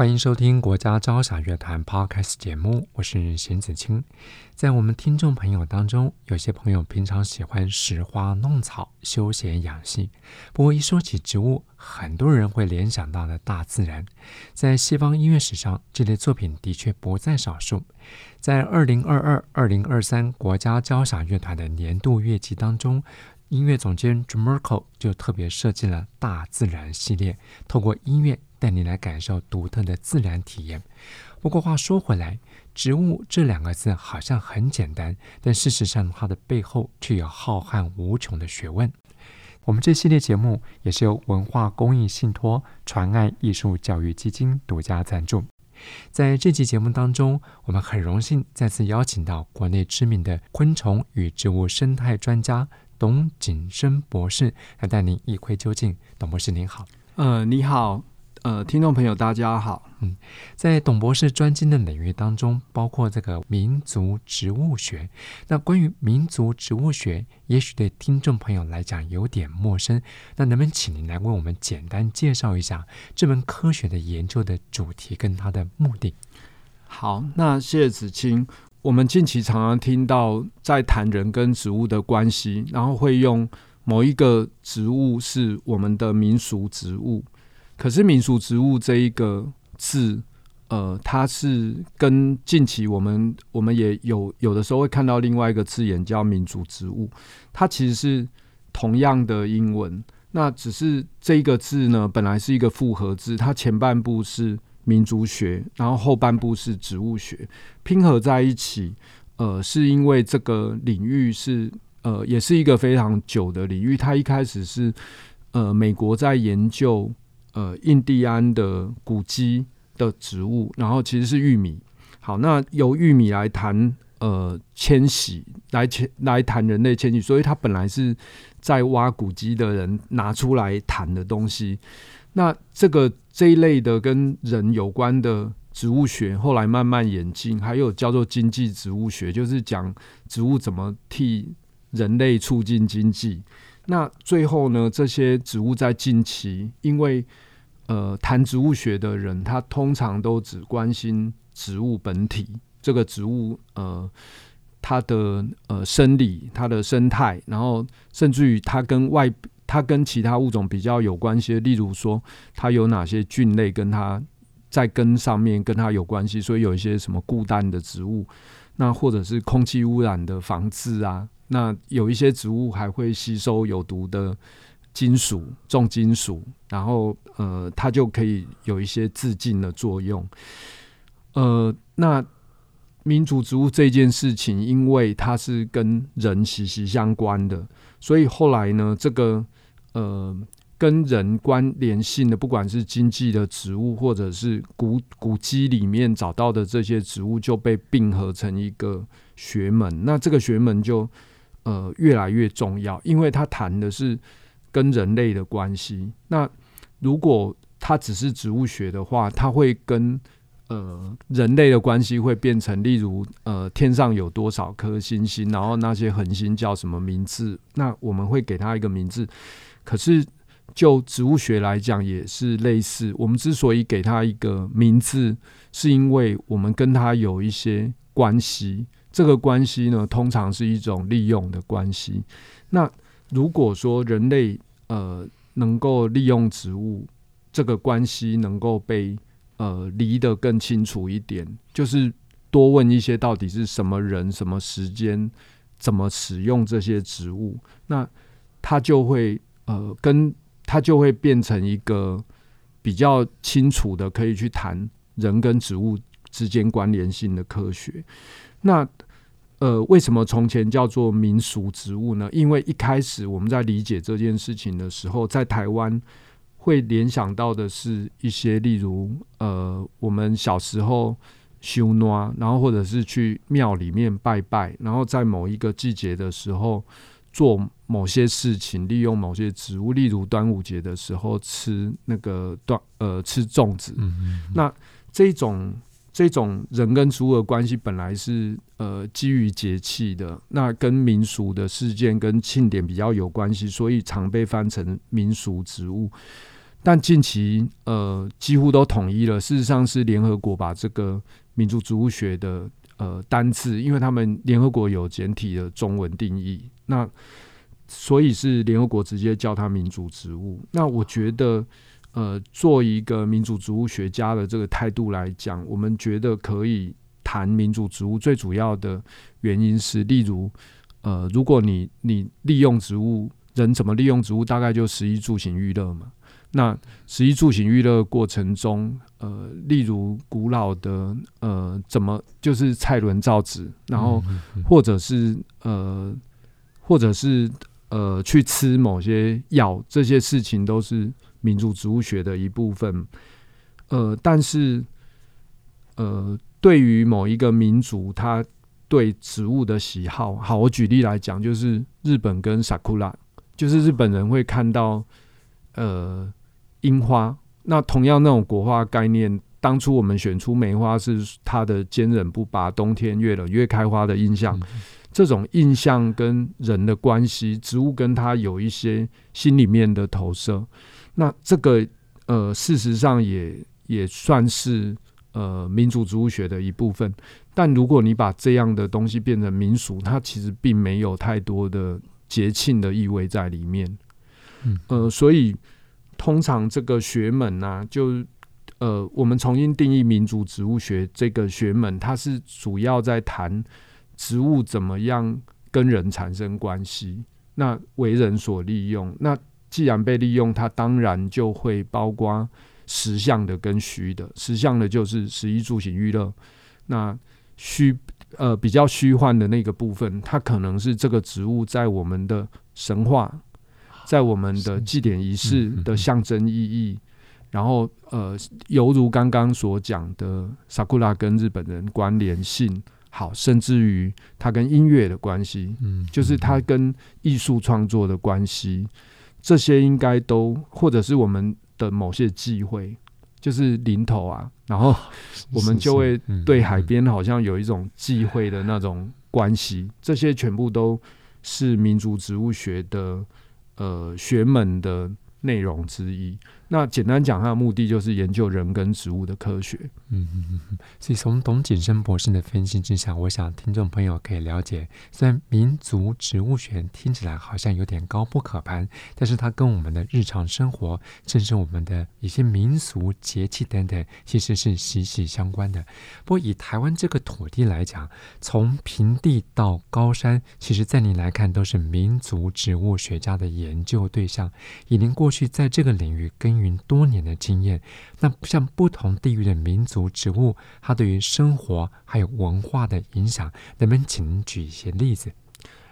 欢迎收听国家交响乐团 Podcast 节目，我是邢子清。在我们听众朋友当中，有些朋友平常喜欢拾花弄草、休闲养性。不过一说起植物，很多人会联想到的大自然。在西方音乐史上，这类作品的确不在少数。在二零二二、二零二三国家交响乐团的年度乐季当中，音乐总监 John Merkle 就特别设计了大自然系列，透过音乐。带你来感受独特的自然体验。不过话说回来，植物这两个字好像很简单，但事实上它的背后却有浩瀚无穷的学问。我们这系列节目也是由文化公益信托传爱艺术教育基金独家赞助。在这期节目当中，我们很荣幸再次邀请到国内知名的昆虫与植物生态专家董景生博士来带您一窥究竟。董博士您好。呃，你好。呃，听众朋友，大家好。嗯，在董博士专精的领域当中，包括这个民族植物学。那关于民族植物学，也许对听众朋友来讲有点陌生。那能不能请您来为我们简单介绍一下这门科学的研究的主题跟它的目的？好，那谢谢子清。我们近期常常听到在谈人跟植物的关系，然后会用某一个植物是我们的民俗植物。可是民俗植物这一个字，呃，它是跟近期我们我们也有有的时候会看到另外一个字眼叫民族植物，它其实是同样的英文，那只是这一个字呢，本来是一个复合字，它前半部是民族学，然后后半部是植物学，拼合在一起，呃，是因为这个领域是呃，也是一个非常久的领域，它一开始是呃，美国在研究。呃，印第安的古基的植物，然后其实是玉米。好，那由玉米来谈呃迁徙，来迁来谈人类迁徙，所以它本来是在挖古基的人拿出来谈的东西。那这个这一类的跟人有关的植物学，后来慢慢演进，还有叫做经济植物学，就是讲植物怎么替人类促进经济。那最后呢，这些植物在近期，因为呃谈植物学的人，他通常都只关心植物本体，这个植物呃它的呃生理、它的生态，然后甚至于它跟外、它跟其他物种比较有关系，例如说它有哪些菌类跟它在根上面跟它有关系，所以有一些什么固氮的植物，那或者是空气污染的防治啊。那有一些植物还会吸收有毒的金属、重金属，然后呃，它就可以有一些自净的作用。呃，那民族植物这件事情，因为它是跟人息息相关的，所以后来呢，这个呃跟人关联性的，不管是经济的植物，或者是古古籍里面找到的这些植物，就被并合成一个学门。那这个学门就呃，越来越重要，因为他谈的是跟人类的关系。那如果它只是植物学的话，它会跟呃人类的关系会变成，例如呃天上有多少颗星星，然后那些恒星叫什么名字？那我们会给它一个名字。可是就植物学来讲，也是类似。我们之所以给它一个名字，是因为我们跟它有一些关系。这个关系呢，通常是一种利用的关系。那如果说人类呃能够利用植物，这个关系能够被呃理得更清楚一点，就是多问一些到底是什么人、什么时间、怎么使用这些植物，那它就会呃跟它就会变成一个比较清楚的，可以去谈人跟植物之间关联性的科学。那呃，为什么从前叫做民俗植物呢？因为一开始我们在理解这件事情的时候，在台湾会联想到的是一些，例如呃，我们小时候修诺，然后或者是去庙里面拜拜，然后在某一个季节的时候做某些事情，利用某些植物，例如端午节的时候吃那个端呃吃粽子。嗯嗯嗯，那这种这种人跟植物的关系本来是呃基于节气的，那跟民俗的事件跟庆典比较有关系，所以常被翻成民俗植物。但近期呃几乎都统一了，事实上是联合国把这个民族植物学的呃单字，因为他们联合国有简体的中文定义，那所以是联合国直接叫它民族植物。那我觉得呃做一个民主植物学家的这个态度来讲，我们觉得可以谈民主植物，最主要的原因是，例如呃如果你你利用植物，人怎么利用植物，大概就食衣住行娱乐嘛。那食衣住行娱乐过程中，呃，例如古老的呃，怎么就是蔡伦造纸，然后或者是呃，或者是呃，去吃某些药，这些事情都是民族植物学的一部分。呃，但是呃，对于某一个民族，他对植物的喜好，好，我举例来讲，就是日本跟 Sakura，就是日本人会看到呃。樱花，那同样那种国画概念，当初我们选出梅花是它的坚韧不拔，冬天越冷越开花的印象。嗯、这种印象跟人的关系，植物跟它有一些心里面的投射。那这个呃，事实上也也算是呃民族植物学的一部分。但如果你把这样的东西变成民俗，它其实并没有太多的节庆的意味在里面。嗯，呃，所以。通常这个学门呢、啊，就呃，我们重新定义民族植物学这个学门，它是主要在谈植物怎么样跟人产生关系，那为人所利用。那既然被利用，它当然就会包括实相的跟虚的。实相的就是食衣住行娱乐，那虚呃比较虚幻的那个部分，它可能是这个植物在我们的神话。在我们的祭典仪式的象征意义，然后呃，犹如刚刚所讲的，Sakura 跟日本人关联性好，甚至于它跟音乐的关系，嗯，就是它跟艺术创作的关系，这些应该都或者是我们的某些忌讳，就是零头啊，然后 我们就会对海边好像有一种忌讳的那种关系，这些全部都是民族植物学的。呃，学门的内容之一。那简单讲，它的目的就是研究人跟植物的科学。嗯嗯嗯。所以从董景生博士的分析之下，我想听众朋友可以了解，虽然民族植物学听起来好像有点高不可攀，但是它跟我们的日常生活，甚至我们的一些民俗节气等等，其实是息息相关的。不过以台湾这个土地来讲，从平地到高山，其实在您来看都是民族植物学家的研究对象。以您过去在这个领域跟多年的经验，那像不同地域的民族植物，它对于生活还有文化的影响，能不能请您举一些例子？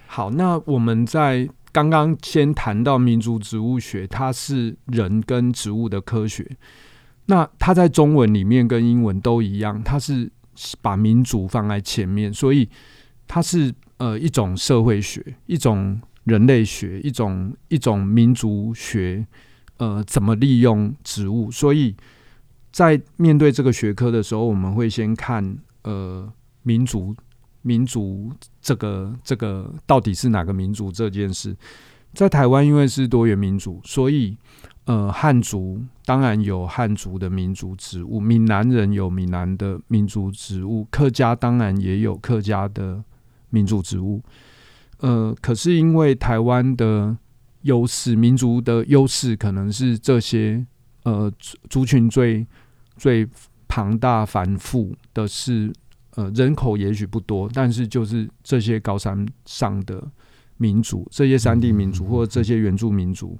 好，那我们在刚刚先谈到民族植物学，它是人跟植物的科学。那它在中文里面跟英文都一样，它是把民族放在前面，所以它是呃一种社会学，一种人类学，一种一种民族学。呃，怎么利用植物？所以在面对这个学科的时候，我们会先看呃，民族，民族这个这个到底是哪个民族这件事。在台湾，因为是多元民族，所以呃，汉族当然有汉族的民族植物，闽南人有闽南的民族植物，客家当然也有客家的民族植物。呃，可是因为台湾的优势，民族的优势可能是这些呃族群最最庞大繁复的是呃人口也许不多，但是就是这些高山上的民族，这些山地民族或者这些原住民族，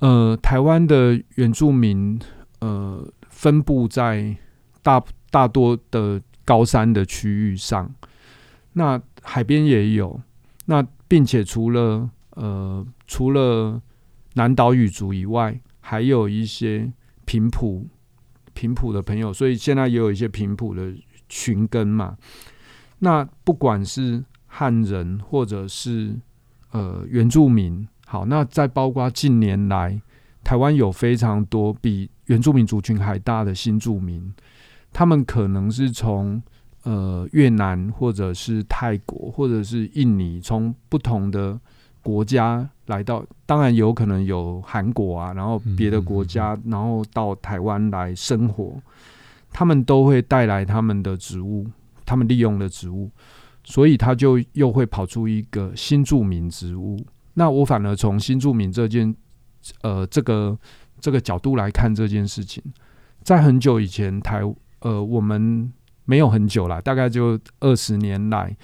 呃，台湾的原住民呃分布在大大多的高山的区域上，那海边也有，那并且除了呃，除了南岛语族以外，还有一些平埔平埔的朋友，所以现在也有一些平埔的群根嘛。那不管是汉人或者是呃原住民，好，那再包括近年来台湾有非常多比原住民族群还大的新住民，他们可能是从呃越南或者是泰国或者是印尼，从不同的国家来到，当然有可能有韩国啊，然后别的国家，然后到台湾来生活，他们都会带来他们的植物，他们利用的植物，所以他就又会跑出一个新著名植物。那我反而从新著名这件，呃，这个这个角度来看这件事情，在很久以前台，呃，我们没有很久了，大概就二十年来，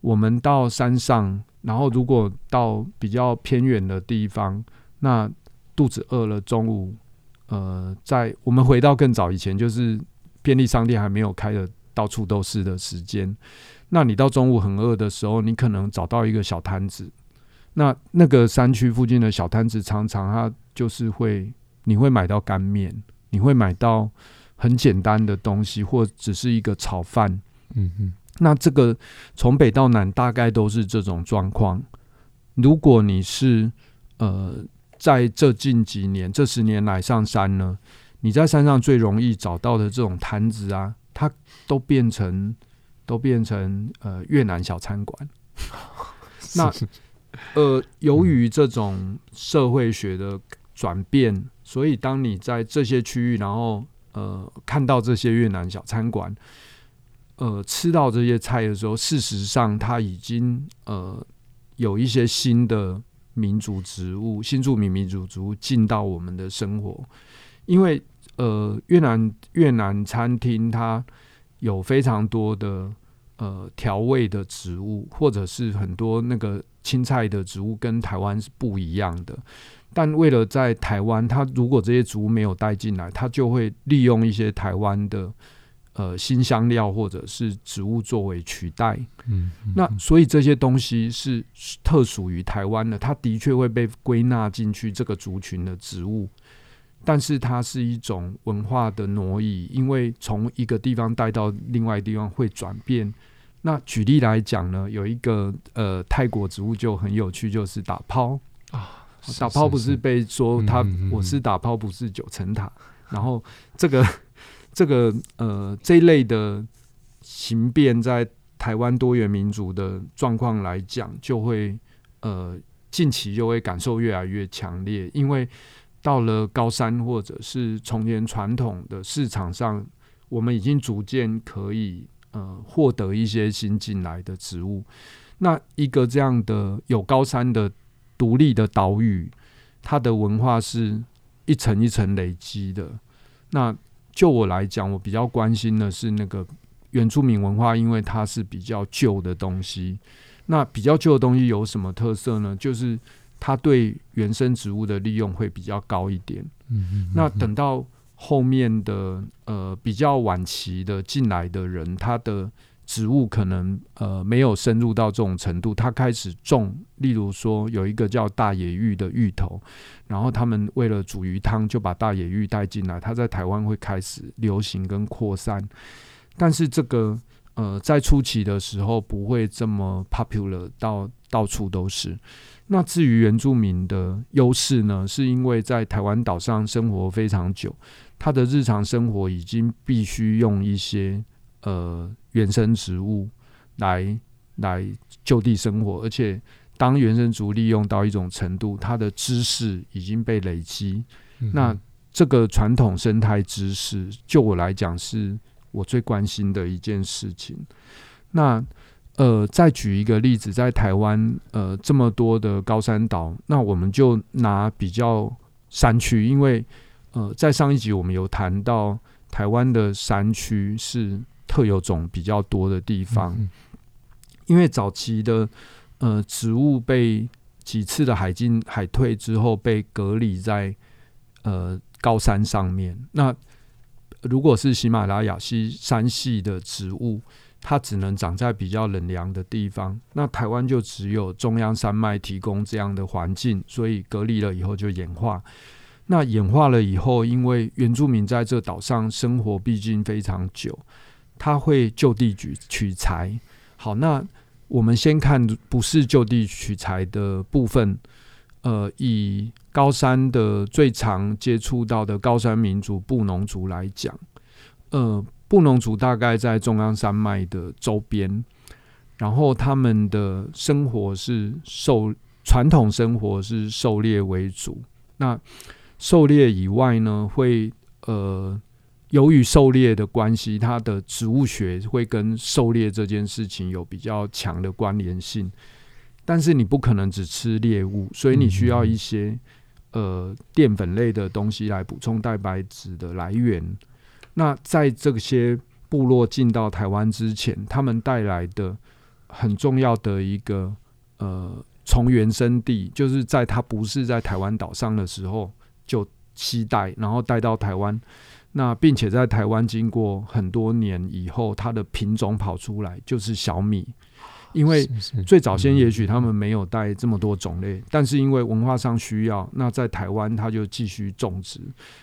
我们到山上。然后，如果到比较偏远的地方，那肚子饿了，中午，呃，在我们回到更早以前，就是便利商店还没有开的到处都是的时间，那你到中午很饿的时候，你可能找到一个小摊子，那那个山区附近的小摊子，常常它就是会，你会买到干面，你会买到很简单的东西，或只是一个炒饭，嗯嗯。那这个从北到南大概都是这种状况。如果你是呃在这近几年这十年来上山呢，你在山上最容易找到的这种摊子啊，它都变成都变成呃越南小餐馆。那呃由于这种社会学的转变，所以当你在这些区域，然后呃看到这些越南小餐馆。呃，吃到这些菜的时候，事实上它已经呃有一些新的民族植物、新住民民族植物进到我们的生活。因为呃，越南越南餐厅它有非常多的呃调味的植物，或者是很多那个青菜的植物跟台湾是不一样的。但为了在台湾，它如果这些植物没有带进来，它就会利用一些台湾的。呃，新香料或者是植物作为取代，嗯，嗯，那所以这些东西是特属于台湾的，它的确会被归纳进去这个族群的植物，但是它是一种文化的挪移，因为从一个地方带到另外地方会转变。那举例来讲呢，有一个呃泰国植物就很有趣，就是打抛啊，打抛不是被说它我是打抛不是九层塔，然后这个。这个呃这一类的形变，在台湾多元民族的状况来讲，就会呃近期就会感受越来越强烈，因为到了高山或者是从前传统的市场上，我们已经逐渐可以呃获得一些新进来的植物。那一个这样的有高山的独立的岛屿，它的文化是一层一层累积的。那就我来讲，我比较关心的是那个原住民文化，因为它是比较旧的东西。那比较旧的东西有什么特色呢？就是它对原生植物的利用会比较高一点。嗯嗯嗯。那等到后面的呃比较晚期的进来的人，他的。植物可能呃没有深入到这种程度，他开始种，例如说有一个叫大野芋的芋头，然后他们为了煮鱼汤就把大野芋带进来，它在台湾会开始流行跟扩散，但是这个呃在初期的时候不会这么 popular 到到处都是。那至于原住民的优势呢，是因为在台湾岛上生活非常久，他的日常生活已经必须用一些。呃，原生植物来来就地生活，而且当原生植物利用到一种程度，它的知识已经被累积。嗯、那这个传统生态知识，就我来讲，是我最关心的一件事情。那呃，再举一个例子，在台湾呃这么多的高山岛，那我们就拿比较山区，因为呃在上一集我们有谈到台湾的山区是。特有种比较多的地方，因为早期的呃植物被几次的海进海退之后被隔离在呃高山上面。那如果是喜马拉雅西山系的植物，它只能长在比较冷凉的地方。那台湾就只有中央山脉提供这样的环境，所以隔离了以后就演化。那演化了以后，因为原住民在这岛上生活毕竟非常久，他会就地取取材。好，那我们先看不是就地取材的部分。呃，以高山的最常接触到的高山民族布农族来讲，呃，布农族大概在中央山脉的周边，然后他们的生活是狩，传统生活是狩猎为主。那狩猎以外呢，会呃，由于狩猎的关系，它的植物学会跟狩猎这件事情有比较强的关联性。但是你不可能只吃猎物，所以你需要一些呃淀粉类的东西来补充蛋白质的来源。那在这些部落进到台湾之前，他们带来的很重要的一个呃从原生地，就是在它不是在台湾岛上的时候就期待，然后带到台湾。那并且在台湾经过很多年以后，它的品种跑出来就是小米。因为最早先也许他们没有带这么多种类，但是因为文化上需要，那在台湾它就继续种植，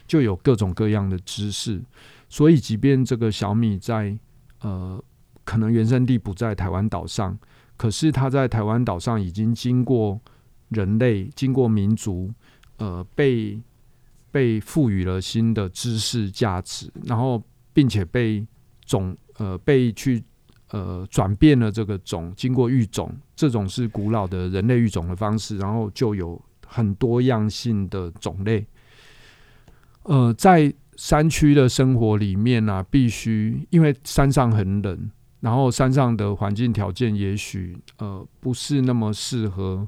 就有各种各样的知识。所以，即便这个小米在呃可能原生地不在台湾岛上，可是它在台湾岛上已经经过人类、经过民族呃被被赋予了新的知识价值，然后并且被种呃被去。呃，转变了这个种，经过育种，这种是古老的人类育种的方式，然后就有很多样性的种类。呃，在山区的生活里面呢、必须因为山上很冷，然后山上的环境条件也许呃不是那么适合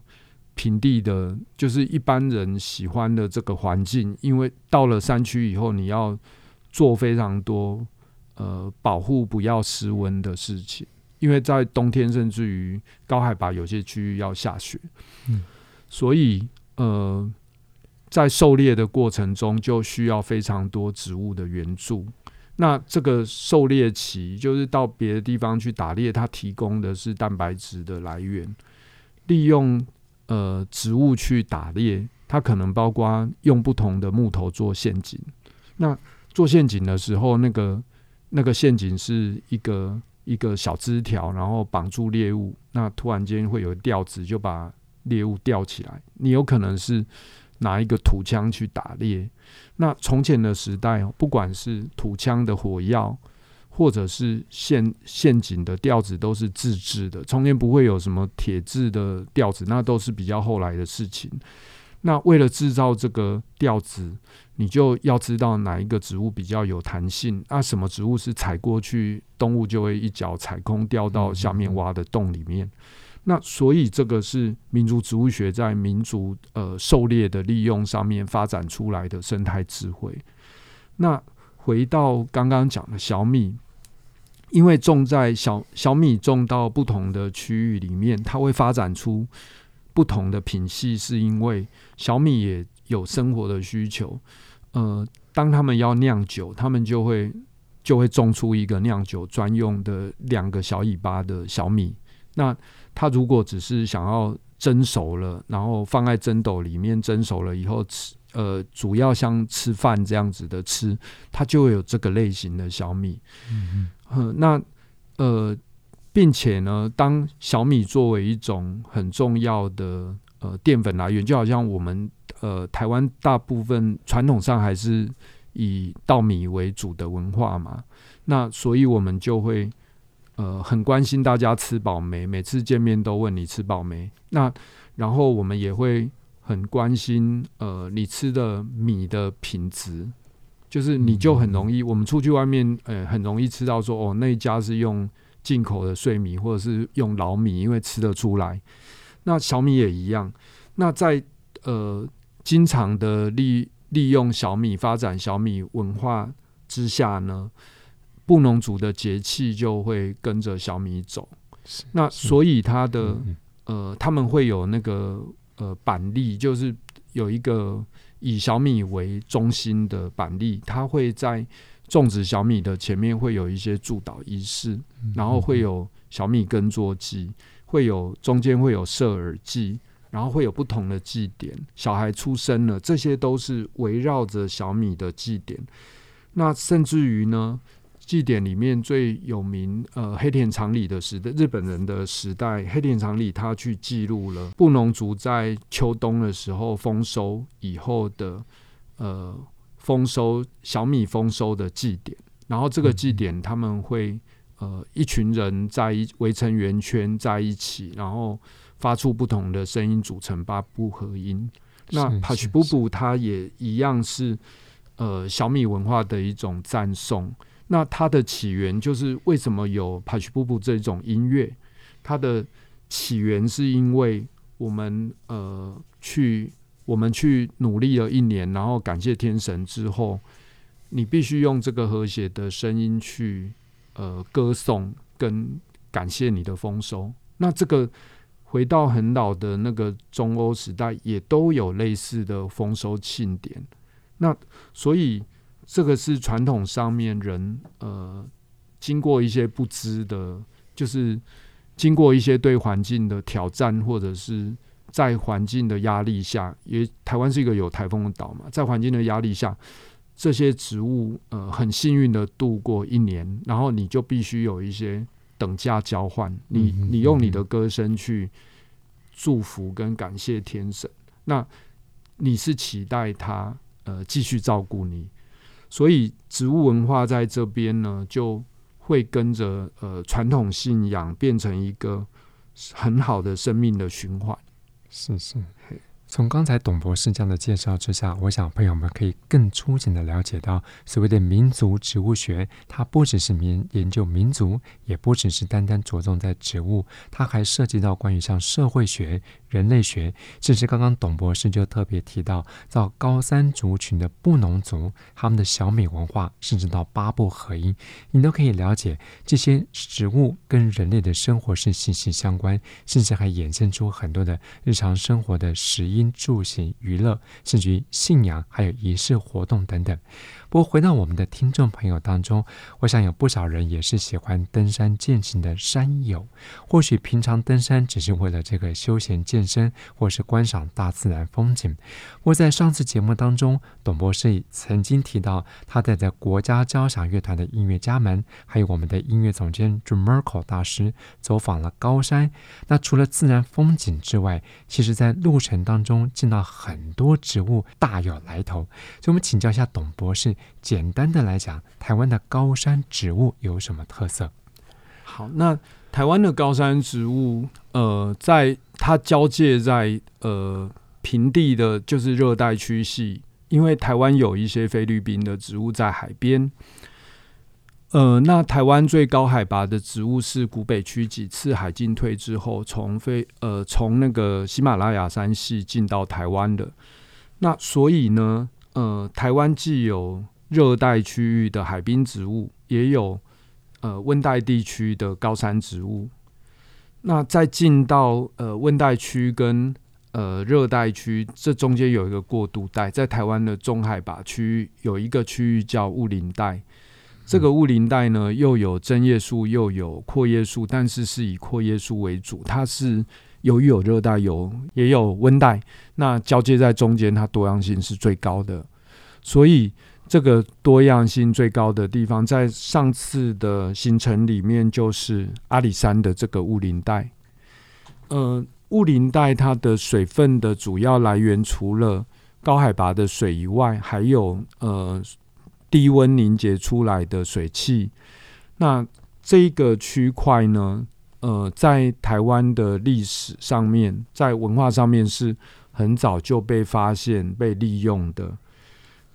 平地的，就是一般人喜欢的这个环境。因为到了山区以后，你要做非常多。呃，保护不要失温的事情，因为在冬天甚至于高海拔有些区域要下雪，嗯，所以呃，在狩猎的过程中就需要非常多植物的援助。那这个狩猎期就是到别的地方去打猎，它提供的是蛋白质的来源。利用呃植物去打猎，它可能包括用不同的木头做陷阱。那做陷阱的时候，那个。那个陷阱是一个一个小枝条，然后绑住猎物。那突然间会有吊子，就把猎物吊起来。你有可能是拿一个土枪去打猎。那从前的时代，不管是土枪的火药，或者是陷陷阱的调子，都是自制的。从前不会有什么铁制的调子，那都是比较后来的事情。那为了制造这个调子，你就要知道哪一个植物比较有弹性。那什么植物是踩过去，动物就会一脚踩空掉到下面挖的洞里面。那所以这个是民族植物学在民族呃狩猎的利用上面发展出来的生态智慧。那回到刚刚讲的小米，因为种在小小米种到不同的区域里面，它会发展出。不同的品系，是因为小米也有生活的需求。呃，当他们要酿酒，他们就会就会种出一个酿酒专用的两个小尾巴的小米。那他如果只是想要蒸熟了，然后放在蒸斗里面蒸熟了以后吃，呃，主要像吃饭这样子的吃，它就会有这个类型的小米。嗯嗯、呃，那呃。并且呢，当小米作为一种很重要的呃淀粉来源，就好像我们呃台湾大部分传统上还是以稻米为主的文化嘛，那所以我们就会呃很关心大家吃饱没，每次见面都问你吃饱没。那然后我们也会很关心呃你吃的米的品质，就是你就很容易，我们出去外面呃很容易吃到说哦那一家是用。进口的碎米，或者是用老米，因为吃得出来。那小米也一样。那在呃经常的利利用小米发展小米文化之下呢，布农族的节气就会跟着小米走。那所以他的呃他们会有那个呃板栗，就是有一个以小米为中心的板栗，它会在。种植小米的前面会有一些助导仪式，然后会有小米耕作祭，会有中间会有射耳祭，然后会有不同的祭典。小孩出生了，这些都是围绕着小米的祭典。那甚至于呢，祭典里面最有名，呃，黑田长理的时代，日本人的时代，黑田长理他去记录了布农族在秋冬的时候丰收以后的，呃，丰收小米丰收的祭典。然后这个祭典他们会，呃，一群人在一围成圆圈在一起，然后发出不同的声音，组成八部合音。那帕奇布布他也一样是，呃，小米文化的一种赞颂。那它的起源就是为什么有帕奇布布这种音乐？它的起源是因为我们呃去我们去努力了一年，然后感谢天神之后，你必须用这个和谐的声音去呃歌颂跟感谢你的丰收。那这个回到很老的那个中欧时代，也都有类似的丰收庆典。那所以。这个是传统上面人呃，经过一些不知的，就是经过一些对环境的挑战，或者是在环境的压力下，因为台湾是一个有台风的岛嘛，在环境的压力下，这些植物呃很幸运的度过一年，然后你就必须有一些等价交换，你你用你的歌声去祝福跟感谢天神，那你是期待他呃继续照顾你。所以植物文化在这边呢，就会跟着呃传统信仰变成一个很好的生命的循环。是是。从刚才董博士这样的介绍之下，我想朋友们可以更粗浅的了解到，所谓的民族植物学，它不只是民研究民族，也不只是单单着重在植物，它还涉及到关于像社会学。人类学，甚至刚刚董博士就特别提到，到高山族群的布农族，他们的小米文化，甚至到八部合音，你都可以了解这些植物跟人类的生活是息息相关，甚至还衍生出很多的日常生活的食衣住行娱乐，甚至于信仰还有仪式活动等等。不过，回到我们的听众朋友当中，我想有不少人也是喜欢登山健行的山友。或许平常登山只是为了这个休闲健身，或是观赏大自然风景。我在上次节目当中，董博士曾经提到，他带着国家交响乐团的音乐家们，还有我们的音乐总监 John Merkle 大师，走访了高山。那除了自然风景之外，其实在路程当中见到很多植物大有来头。所以，我们请教一下董博士。简单的来讲，台湾的高山植物有什么特色？好，那台湾的高山植物，呃，在它交界在呃平地的，就是热带区系，因为台湾有一些菲律宾的植物在海边。呃，那台湾最高海拔的植物是古北区几次海进退之后，从非呃从那个喜马拉雅山系进到台湾的。那所以呢，呃，台湾既有热带区域的海滨植物，也有呃温带地区的高山植物。那再进到呃温带区跟呃热带区，这中间有一个过渡带，在台湾的中海拔区域有一个区域叫雾林带。这个雾林带呢，又有针叶树，又有阔叶树，但是是以阔叶树为主。它是由于有热带，有也有温带，那交接在中间，它多样性是最高的，所以。这个多样性最高的地方，在上次的行程里面，就是阿里山的这个雾林带。呃，雾林带它的水分的主要来源，除了高海拔的水以外，还有呃低温凝结出来的水汽。那这个区块呢，呃，在台湾的历史上面，在文化上面是很早就被发现、被利用的。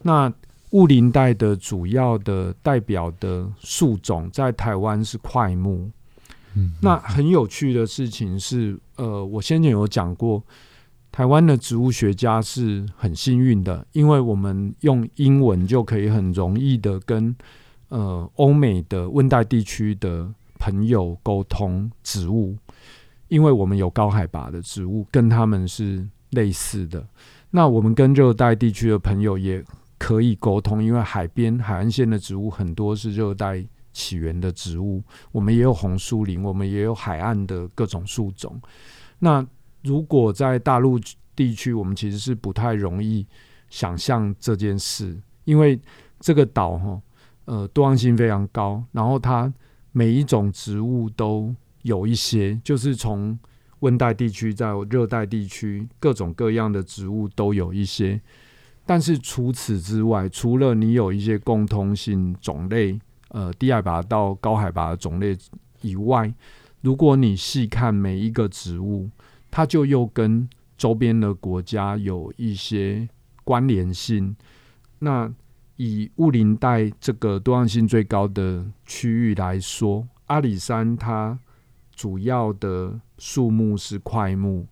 那雾林带的主要的代表的树种在台湾是桧木。嗯，那很有趣的事情是，呃，我先前有讲过，台湾的植物学家是很幸运的，因为我们用英文就可以很容易的跟呃欧美的温带地区的朋友沟通植物，因为我们有高海拔的植物跟他们是类似的。那我们跟热带地区的朋友也。可以沟通，因为海边海岸线的植物很多是热带起源的植物，我们也有红树林，我们也有海岸的各种树种。那如果在大陆地区，我们其实是不太容易想象这件事，因为这个岛哈，呃，多样性非常高，然后它每一种植物都有一些，就是从温带地区在热带地区，各种各样的植物都有一些。但是除此之外，除了你有一些共通性种类，呃，低海拔到高海拔的种类以外，如果你细看每一个植物，它就又跟周边的国家有一些关联性。那以雾林带这个多样性最高的区域来说，阿里山它主要的树木是块木。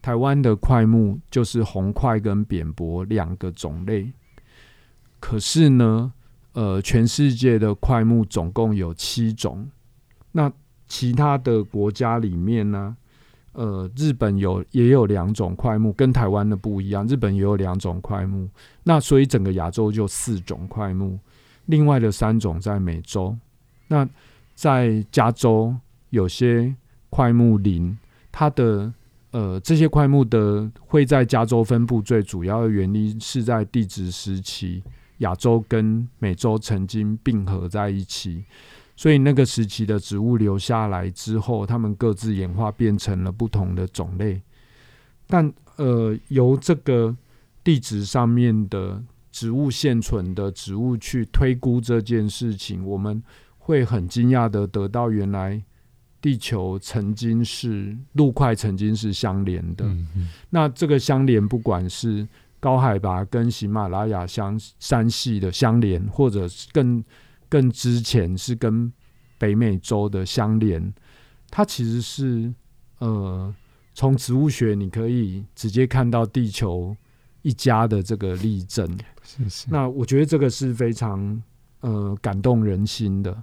台湾的块木就是红块跟扁柏两个种类，可是呢，呃，全世界的块木总共有七种。那其他的国家里面呢，呃，日本有也有两种块木，跟台湾的不一样。日本也有两种块木，那所以整个亚洲就四种块木，另外的三种在美洲。那在加州有些块木林，它的呃，这些块木的会在加州分布，最主要的原因是在地质时期，亚洲跟美洲曾经并合在一起，所以那个时期的植物留下来之后，它们各自演化变成了不同的种类。但呃，由这个地质上面的植物现存的植物去推估这件事情，我们会很惊讶的得到原来。地球曾经是陆块，曾经是相连的。嗯嗯，那这个相连，不管是高海拔跟喜马拉雅相山系的相连，或者是更更之前是跟北美洲的相连，它其实是呃，从植物学你可以直接看到地球一家的这个例证。是是。那我觉得这个是非常呃感动人心的。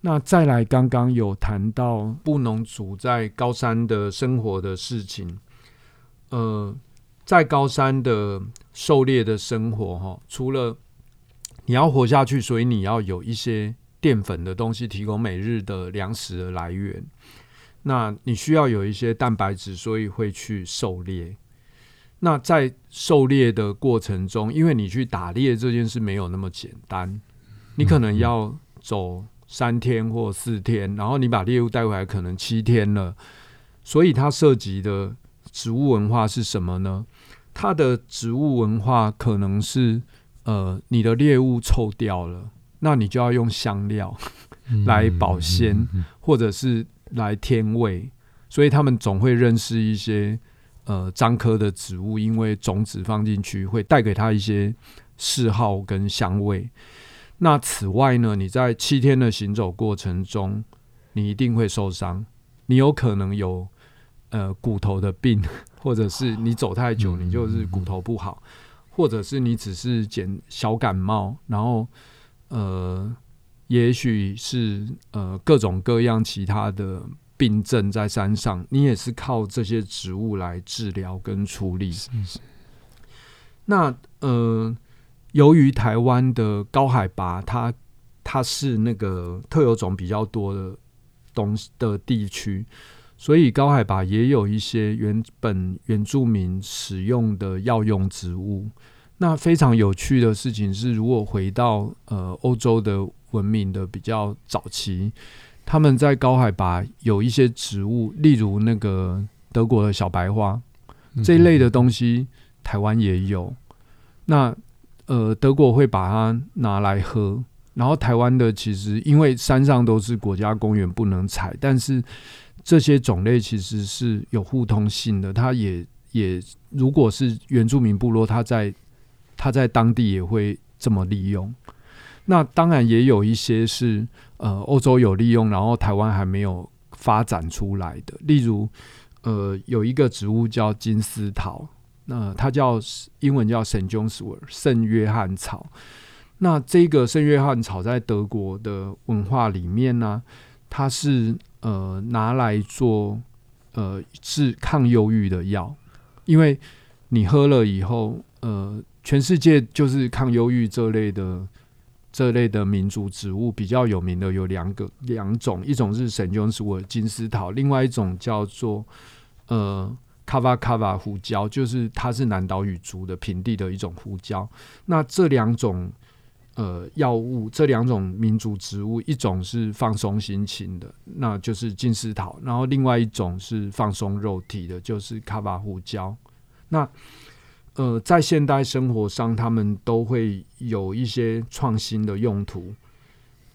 那再来，刚刚有谈到布农族在高山的生活的事情。呃，在高山的狩猎的生活，哈，除了你要活下去，所以你要有一些淀粉的东西提供每日的粮食的来源。那你需要有一些蛋白质，所以会去狩猎。那在狩猎的过程中，因为你去打猎这件事没有那么简单，你可能要走。三天或四天，然后你把猎物带回来，可能七天了。所以它涉及的植物文化是什么呢？它的植物文化可能是，呃，你的猎物臭掉了，那你就要用香料来保鲜，或者是来添味。所以他们总会认识一些呃樟科的植物，因为种子放进去会带给他一些嗜好跟香味。那此外呢，你在七天的行走过程中，你一定会受伤，你有可能有呃骨头的病，或者是你走太久，你就是骨头不好，或者是你只是减小感冒，然后呃，也许是呃各种各样其他的病症在山上，你也是靠这些植物来治疗跟处理。是是。那呃。由于台湾的高海拔，它它是那个特有种比较多的东西的地区，所以高海拔也有一些原本原住民使用的药用植物。那非常有趣的事情是，如果回到呃欧洲的文明的比较早期，他们在高海拔有一些植物，例如那个德国的小白花这一类的东西，台湾也有。那呃，德国会把它拿来喝，然后台湾的其实因为山上都是国家公园，不能采，但是这些种类其实是有互通性的。它也也，如果是原住民部落，它在它在当地也会这么利用。那当然也有一些是呃欧洲有利用，然后台湾还没有发展出来的。例如，呃，有一个植物叫金丝桃。那它叫英文叫 Saint John's Wort 圣约翰草。那这个圣约翰草在德国的文化里面呢，它是呃拿来做呃治抗忧郁的药，因为你喝了以后，呃，全世界就是抗忧郁这类的这类的民族植物比较有名的有两个两种，一种是 Saint John's Wort 金丝桃，另外一种叫做呃。卡瓦卡瓦胡椒，就是它是南岛语族的平地的一种胡椒。那这两种呃药物，这两种民族植物，一种是放松心情的，那就是金丝桃；然后另外一种是放松肉体的，就是卡巴胡椒。那呃，在现代生活上，他们都会有一些创新的用途。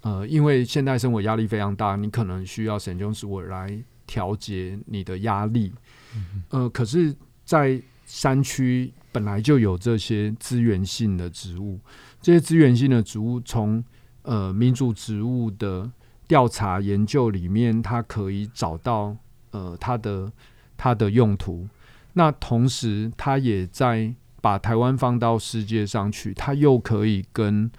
呃，因为现代生活压力非常大，你可能需要神经素来调节你的压力。呃，可是，在山区本来就有这些资源性的植物，这些资源性的植物从呃民族植物的调查研究里面，它可以找到呃它的它的用途。那同时，它也在把台湾放到世界上去，它又可以跟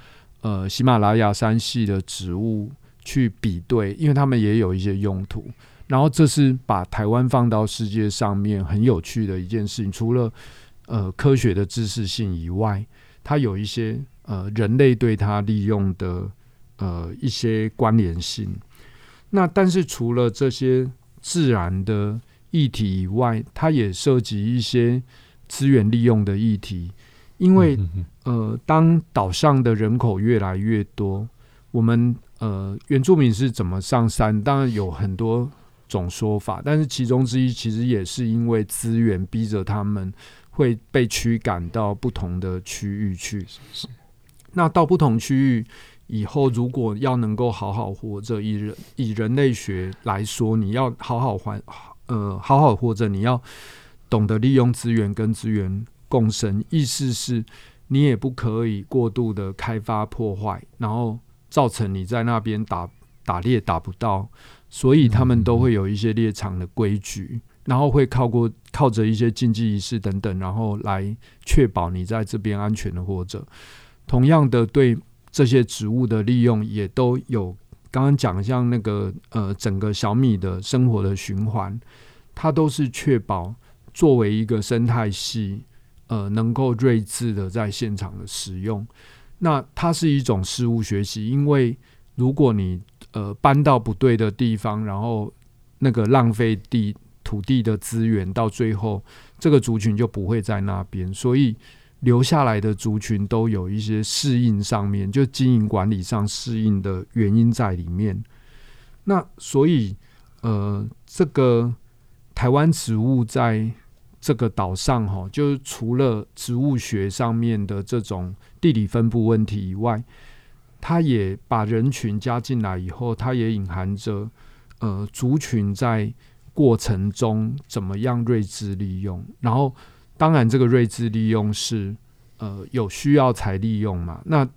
呃喜马拉雅山系的植物去比对，因为它们也有一些用途。然后，这是把台湾放到世界上面很有趣的一件事情。除了呃科学的知识性以外，它有一些呃人类对它利用的呃一些关联性。那但是除了这些自然的议题以外，它也涉及一些资源利用的议题，因为呃，当岛上的人口越来越多，我们呃原住民是怎么上山？当然有很多种说法，但是其中之一其实也是因为资源逼着他们会被驱赶到不同的区域去。那到不同区域以后，如果要能够好好活着，以人以人类学来说，你要好好还。呃，好好活着，你要懂得利用资源跟资源共生。意思是，你也不可以过度的开发破坏，然后造成你在那边打打猎打不到。所以他们都会有一些猎场的规矩，然后会靠过靠着一些禁忌仪式等等，然后来确保你在这边安全的活着。同样的，对这些植物的利用也都有。刚刚讲像那个呃，整个小米的生活的循环，它都是确保作为一个生态系，呃，能够睿智的在现场的使用。那它是一种事物学习，因为如果你呃搬到不对的地方，然后那个浪费地土地的资源，到最后这个族群就不会在那边，所以。留下来的族群都有一些适应上面，就经营管理上适应的原因在里面。那所以，呃，这个台湾植物在这个岛上，哈，就是除了植物学上面的这种地理分布问题以外，它也把人群加进来以后，它也隐含着呃族群在过程中怎么样睿智利用，然后。当然，这个睿智利用是呃有需要才利用嘛。那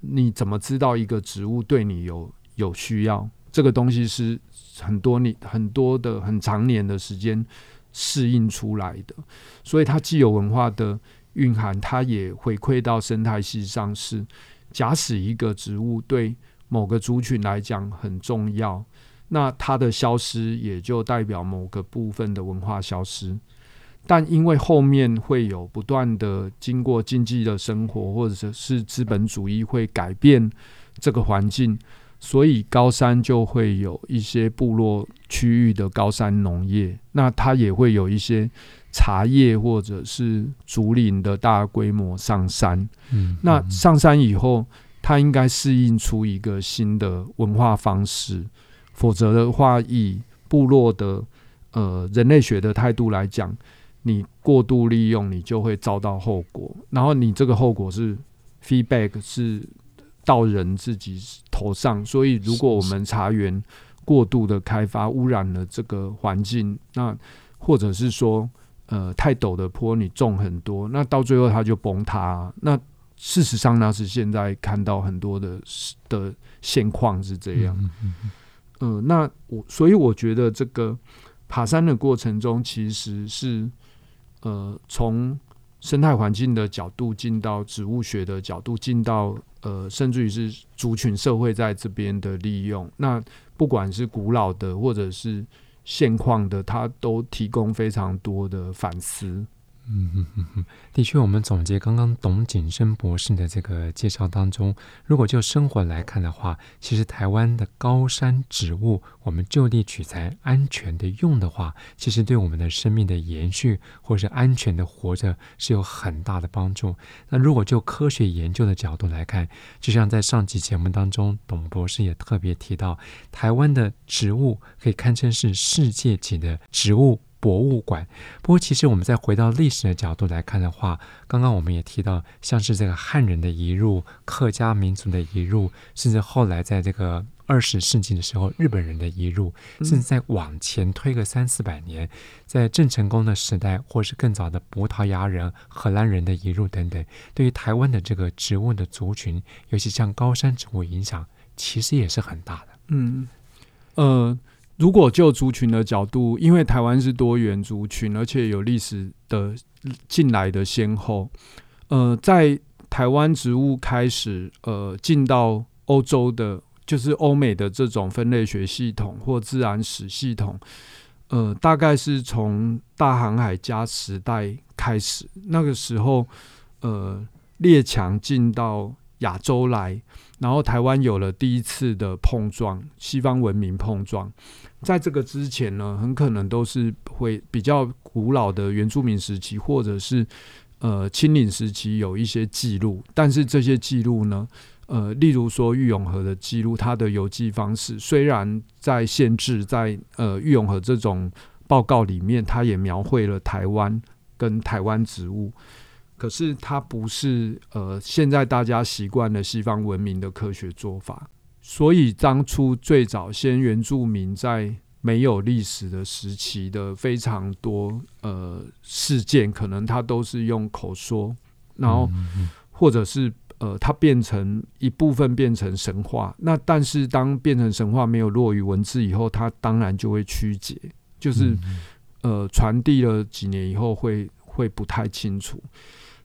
你怎么知道一个植物对你有有需要？这个东西是很多你很多的很长年的时间适应出来的，所以它既有文化的蕴含，它也回馈到生态系上是。假使一个植物对某个族群来讲很重要，那它的消失也就代表某个部分的文化消失。但因为后面会有不断的经过经济的生活，或者是资本主义会改变这个环境，所以高山就会有一些部落区域的高山农业，那它也会有一些茶叶或者是竹林的大规模上山。嗯，嗯，那上山以后，它应该适应出一个新的文化方式，否则的话，以部落的呃人类学的态度来讲。你过度利用，你就会遭到后果。然后你这个后果是 feedback 是到人自己头上。所以，如果我们茶园过度的开发，污染了这个环境，那或者是说，呃，太陡的坡你种很多，那到最后它就崩塌。那事实上，那是现在看到很多的的现况是这样。嗯，嗯，嗯，呃，那我所以我觉得这个爬山的过程中，其实是。呃，从生态环境的角度进到植物学的角度，进到呃，甚至于是族群社会在这边的利用。那不管是古老的或者是现况的，它都提供非常多的反思。嗯嗯嗯嗯，的确，我们总结刚刚董景生博士的这个介绍当中，如果就生活来看的话，其实台湾的高山植物，我们就地取材，安全的用的话，其实对我们的生命的延续或是安全的活着是有很大的帮助。那如果就科学研究的角度来看，就像在上集节目当中，董博士也特别提到，台湾的植物可以堪称是世界级的植物博物馆。不过，其实我们再回到历史的角度来看的话，刚刚我们也提到，像是这个汉人的移入、客家民族的移入，甚至后来在这个二十世纪的时候，日本人的移入，甚至再往前推个三四百年，在郑成功的时代，或是更早的葡萄牙人、荷兰人的移入等等，对于台湾的这个植物的族群，尤其像高山植物影响，其实也是很大的。嗯，呃。如果就族群的角度，因为台湾是多元族群，而且有历史的进来的先后，呃，在台湾植物开始呃进到欧洲的，就是欧美的这种分类学系统或自然史系统，呃，大概是从大航海家时代开始，那个时候，呃，列强进到亚洲来。然后台湾有了第一次的碰撞，西方文明碰撞。在这个之前呢，很可能都是会比较古老的原住民时期，或者是呃清领时期有一些记录。但是这些记录呢，呃，例如说郁永河的记录，它的邮寄方式虽然在限制在呃郁永河这种报告里面，它也描绘了台湾跟台湾植物。可是它不是呃，现在大家习惯了西方文明的科学做法，所以当初最早先原住民在没有历史的时期的非常多呃事件，可能它都是用口说，然后或者是呃，它变成一部分变成神话。那但是当变成神话没有落于文字以后，它当然就会曲解，就是呃传递了几年以后会会不太清楚。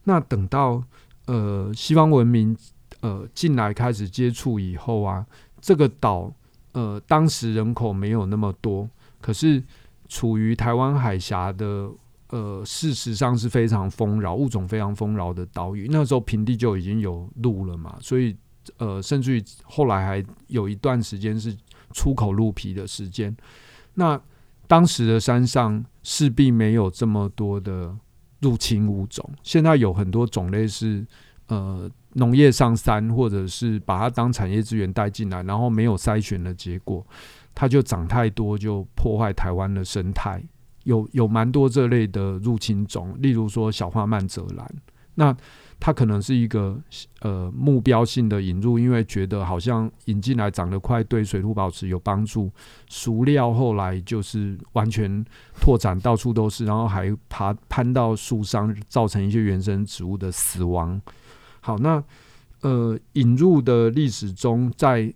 那等到呃西方文明呃进来开始接触以后啊，这个岛呃当时人口没有那么多，可是处于台湾海峡的呃事实上是非常丰饶、物种非常丰饶的岛屿。那时候平地就已经有鹿了嘛，所以呃甚至于后来还有一段时间是出口鹿皮的时间。那当时的山上势必没有这么多的。入侵物种，现在有很多种类是呃农业上山，或者是把它当产业资源带进来，然后没有筛选的结果，它就长太多，就破坏台湾的生态。有有蛮多这类的入侵种，例如说小花曼泽兰，那。它可能是一个呃目标性的引入，因为觉得好像引进来长得快，对水土保持有帮助。熟料后来就是完全拓展到处都是，然后还爬攀到树上，造成一些原生植物的死亡。好，那呃引入的历史中，在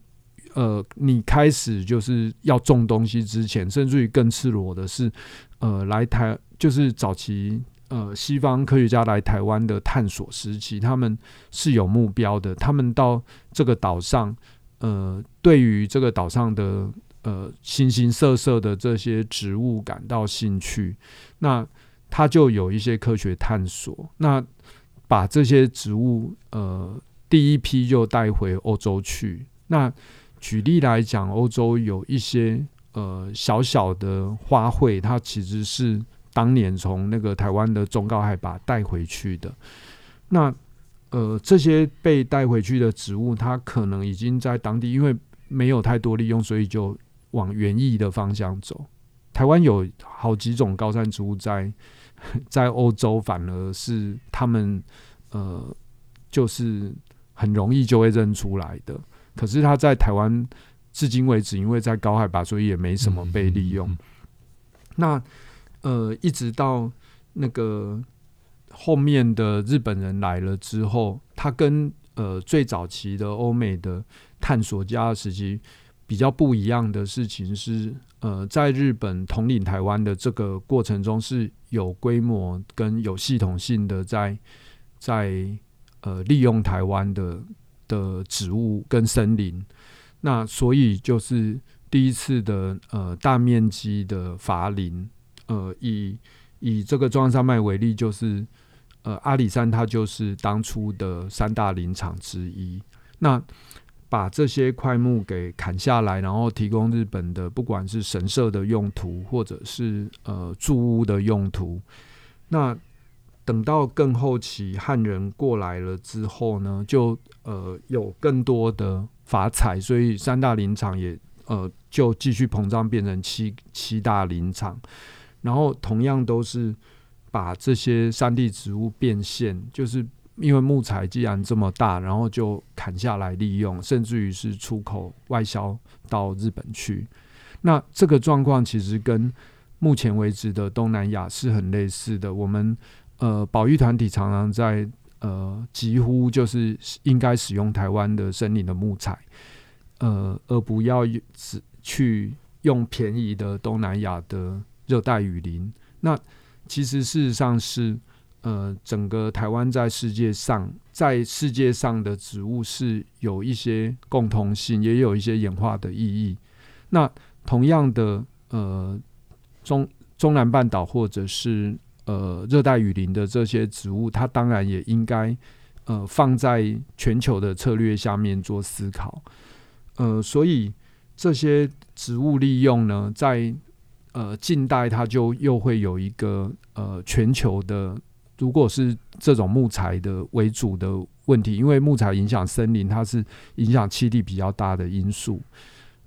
呃你开始就是要种东西之前，甚至于更赤裸的是，呃来台就是早期。呃，西方科学家来台湾的探索时期，他们是有目标的。他们到这个岛上，呃，对于这个岛上的呃形形色色的这些植物感到兴趣，那他就有一些科学探索。那把这些植物，呃，第一批就带回欧洲去。那举例来讲，欧洲有一些呃小小的花卉，它其实是。当年从那个台湾的中高海拔带回去的，那呃这些被带回去的植物，它可能已经在当地，因为没有太多利用，所以就往园艺的方向走。台湾有好几种高山植物在 在欧洲，反而是他们呃就是很容易就会认出来的。可是它在台湾至今为止，因为在高海拔，所以也没什么被利用。嗯嗯嗯、那呃，一直到那个后面的日本人来了之后，他跟呃最早期的欧美的探索家的时期比较不一样的事情是，呃，在日本统领台湾的这个过程中是有规模跟有系统性的在在呃利用台湾的的植物跟森林，那所以就是第一次的呃大面积的伐林。呃，以以这个中央山脉为例，就是呃阿里山它就是当初的三大林场之一。那把这些块木给砍下来，然后提供日本的不管是神社的用途，或者是呃住屋的用途。那等到更后期汉人过来了之后呢，就呃有更多的法彩，所以三大林场也呃就继续膨胀，变成七七大林场。然后同样都是把这些山地植物变现，就是。因为木材既然这么大，然后就砍下来利用，甚至于是出口外销到日本去。那这个状况其实跟目前为止的东南亚是很类似的。我们呃保育团体常常在呃几乎就是应该使用台湾的森林的木材，呃而不要只去用便宜的东南亚的热带雨林。那其实事实上是。呃，整个台湾在世界上，在世界上的植物是有一些共同性，也有一些演化的意义。那同样的，呃，中中南半岛或者是呃热带雨林的这些植物，它当然也应该呃放在全球的策略下面做思考。呃，所以这些植物利用呢，在呃近代它就又会有一个呃全球的。如果是这种木材的为主的问题，因为木材影响森林，它是影响气地比较大的因素。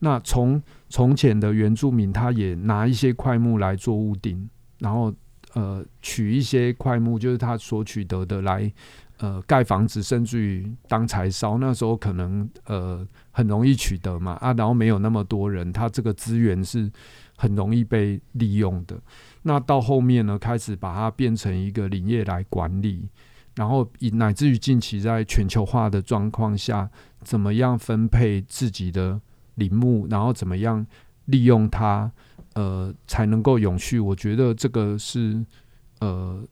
那从从前的原住民，他也拿一些块木来做屋顶，然后呃取一些块木，就是他所取得的来呃盖房子，甚至于当柴烧。那时候可能呃很容易取得嘛啊，然后没有那么多人，他这个资源是很容易被利用的。那到后面呢，开始把它变成一个林业来管理，然后以乃至于近期在全球化的状况下，怎么样分配自己的林木，然后怎么样利用它，呃，才能够永续。我觉得这个是呃，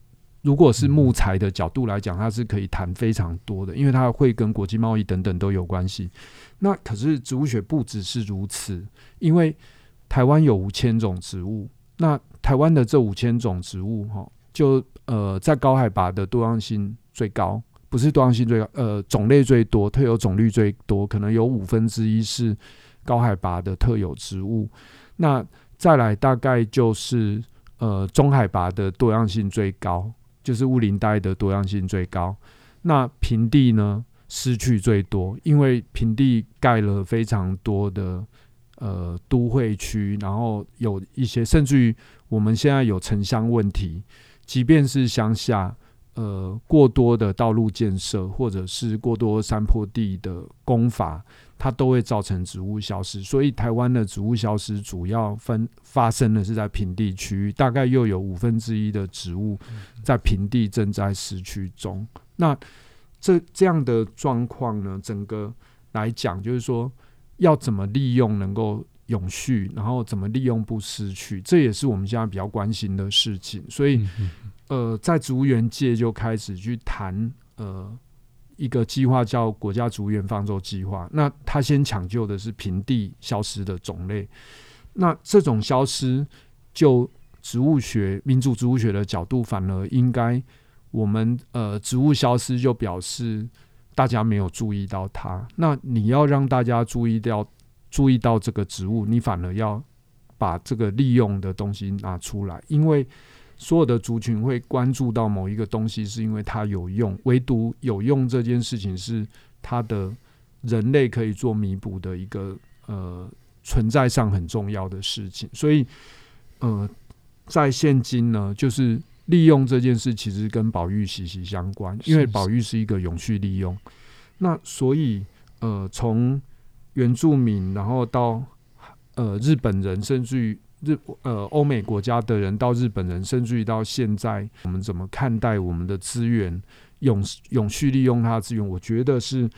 如果是木材的角度来讲，它是可以谈非常多的，因为它会跟国际贸易等等都有关系。那可是植物学不只是如此，因为台湾有五千种植物。那台湾的这五千种植物，哈，就呃，在高海拔的多样性最高，不是多样性最高，呃，种类最多，特有种类最多，可能有五分之一是高海拔的特有植物。那再来大概就是呃，中海拔的多样性最高，就是雾林带的多样性最高。那平地呢，失去最多，因为平地盖了非常多的。呃，都会区，然后有一些，甚至于我们现在有城乡问题，即便是乡下，呃，过多的道路建设，或者是过多山坡地的工法，它都会造成植物消失。所以，台湾的植物消失主要分发生的是在平地区域，大概又有五分之一的植物在平地正在失去中。那这这样的状况呢，整个来讲，就是说。要怎么利用能够永续，然后怎么利用不失去，这也是我们现在比较关心的事情。所以，呃，在植物园界就开始去谈呃一个计划，叫国家植物园方舟计划。那他先抢救的是平地消失的种类。那这种消失，就植物学、民族植物学的角度，反而应该我们呃植物消失就表示。大家没有注意到它，那你要让大家注意到注意到这个植物，你反而要把这个利用的东西拿出来，因为所有的族群会关注到某一个东西，是因为它有用，唯独有用这件事情是它的人类可以做弥补的一个呃存在上很重要的事情，所以呃，在现今呢，就是。利用这件事其实跟宝玉息息相关，因为宝玉是一个永续利用。那所以，呃，从原住民，然后到呃日本人，甚至于日呃欧美国家的人，到日本人，甚至于到现在，我们怎么看待我们的资源，永永续利用它的资源？我觉得是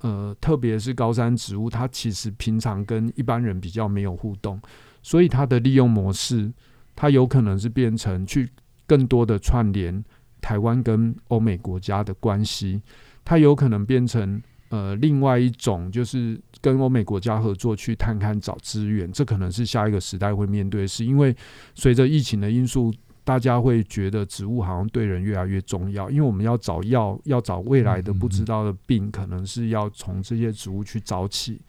呃，特别是高山植物，它其实平常跟一般人比较没有互动，所以它的利用模式，它有可能是变成去。更多的串联台湾跟欧美国家的关系，它有可能变成呃另外一种，就是跟欧美国家合作去探勘找资源，这可能是下一个时代会面对的事。因为随着疫情的因素大家会觉得植物好像对人越来越重要，因为我们要找药，要找未来的不知道的病，可能是要从这些植物去找起。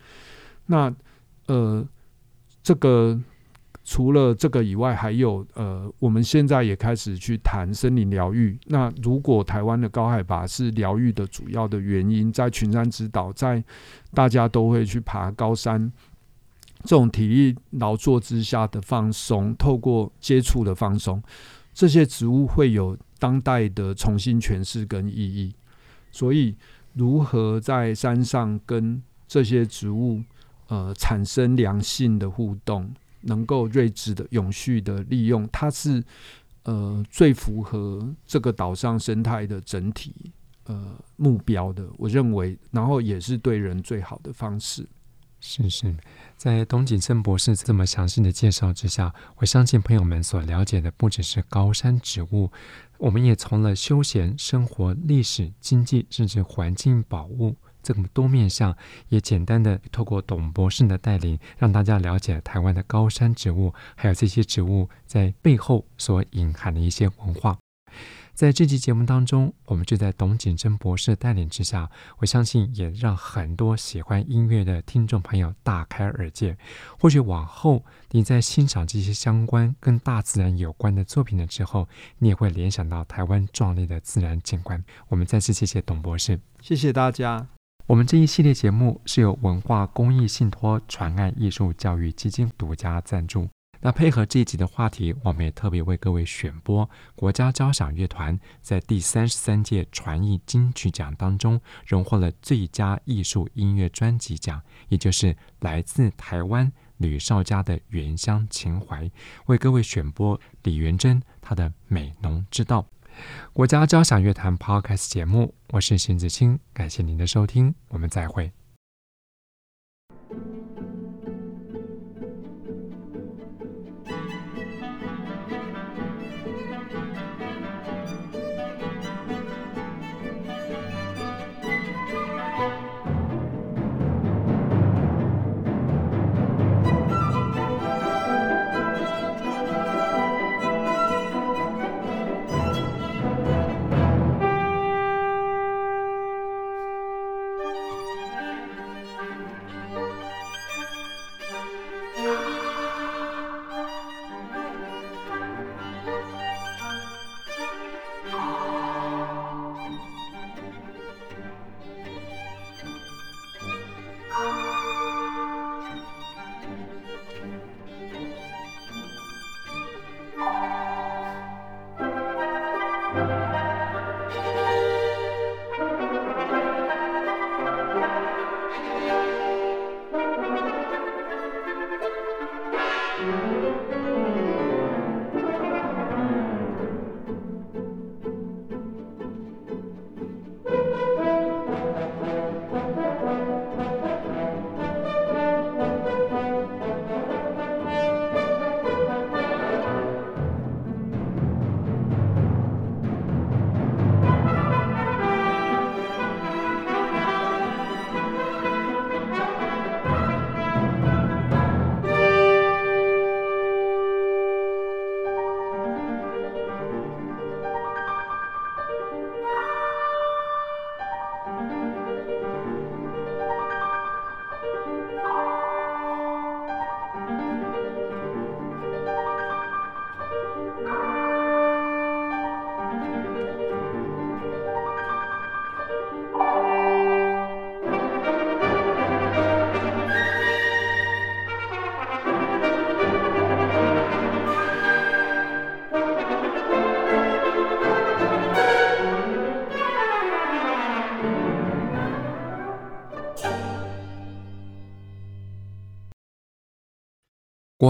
那呃，这个除了这个以外，还有呃，我们现在也开始去谈森林疗愈。那如果台湾的高海拔是疗愈的主要的原因，在群山之岛，在大家都会去爬高山。这种体力劳作之下的放松，透过接触的放松，这些植物会有当代的重新诠释跟意义。所以，如何在山上跟这些植物呃产生良性的互动，能够睿智的、永续的利用，它是呃最符合这个岛上生态的整体呃目标的。我认为，然后也是对人最好的方式。是是，在董景生博士这么详细的介绍之下，我相信朋友们所了解的不只是高山植物，我们也从了休闲、生活、历史、经济，甚至环境保护这么多面向，也简单的透过董博士的带领，让大家了解台湾的高山植物，还有这些植物在背后所隐含的一些文化。在这期节目当中，我们就在董景珍博士带领之下，我相信也让很多喜欢音乐的听众朋友大开耳界。或许往后你在欣赏这些相关跟大自然有关的作品的时候，你也会联想到台湾壮丽的自然景观。我们再次谢谢董博士，谢谢大家。我们这一系列节目是由文化公益信托传爱艺术教育基金独家赞助。那配合这一集的话题，我们也特别为各位选播国家交响乐团在第三十三届传艺金曲奖当中荣获了最佳艺术音乐专辑奖，也就是来自台湾吕绍佳的《原乡情怀》，为各位选播李元珍他的《美浓之道》。国家交响乐团 Podcast 节目，我是邢子清，感谢您的收听，我们再会。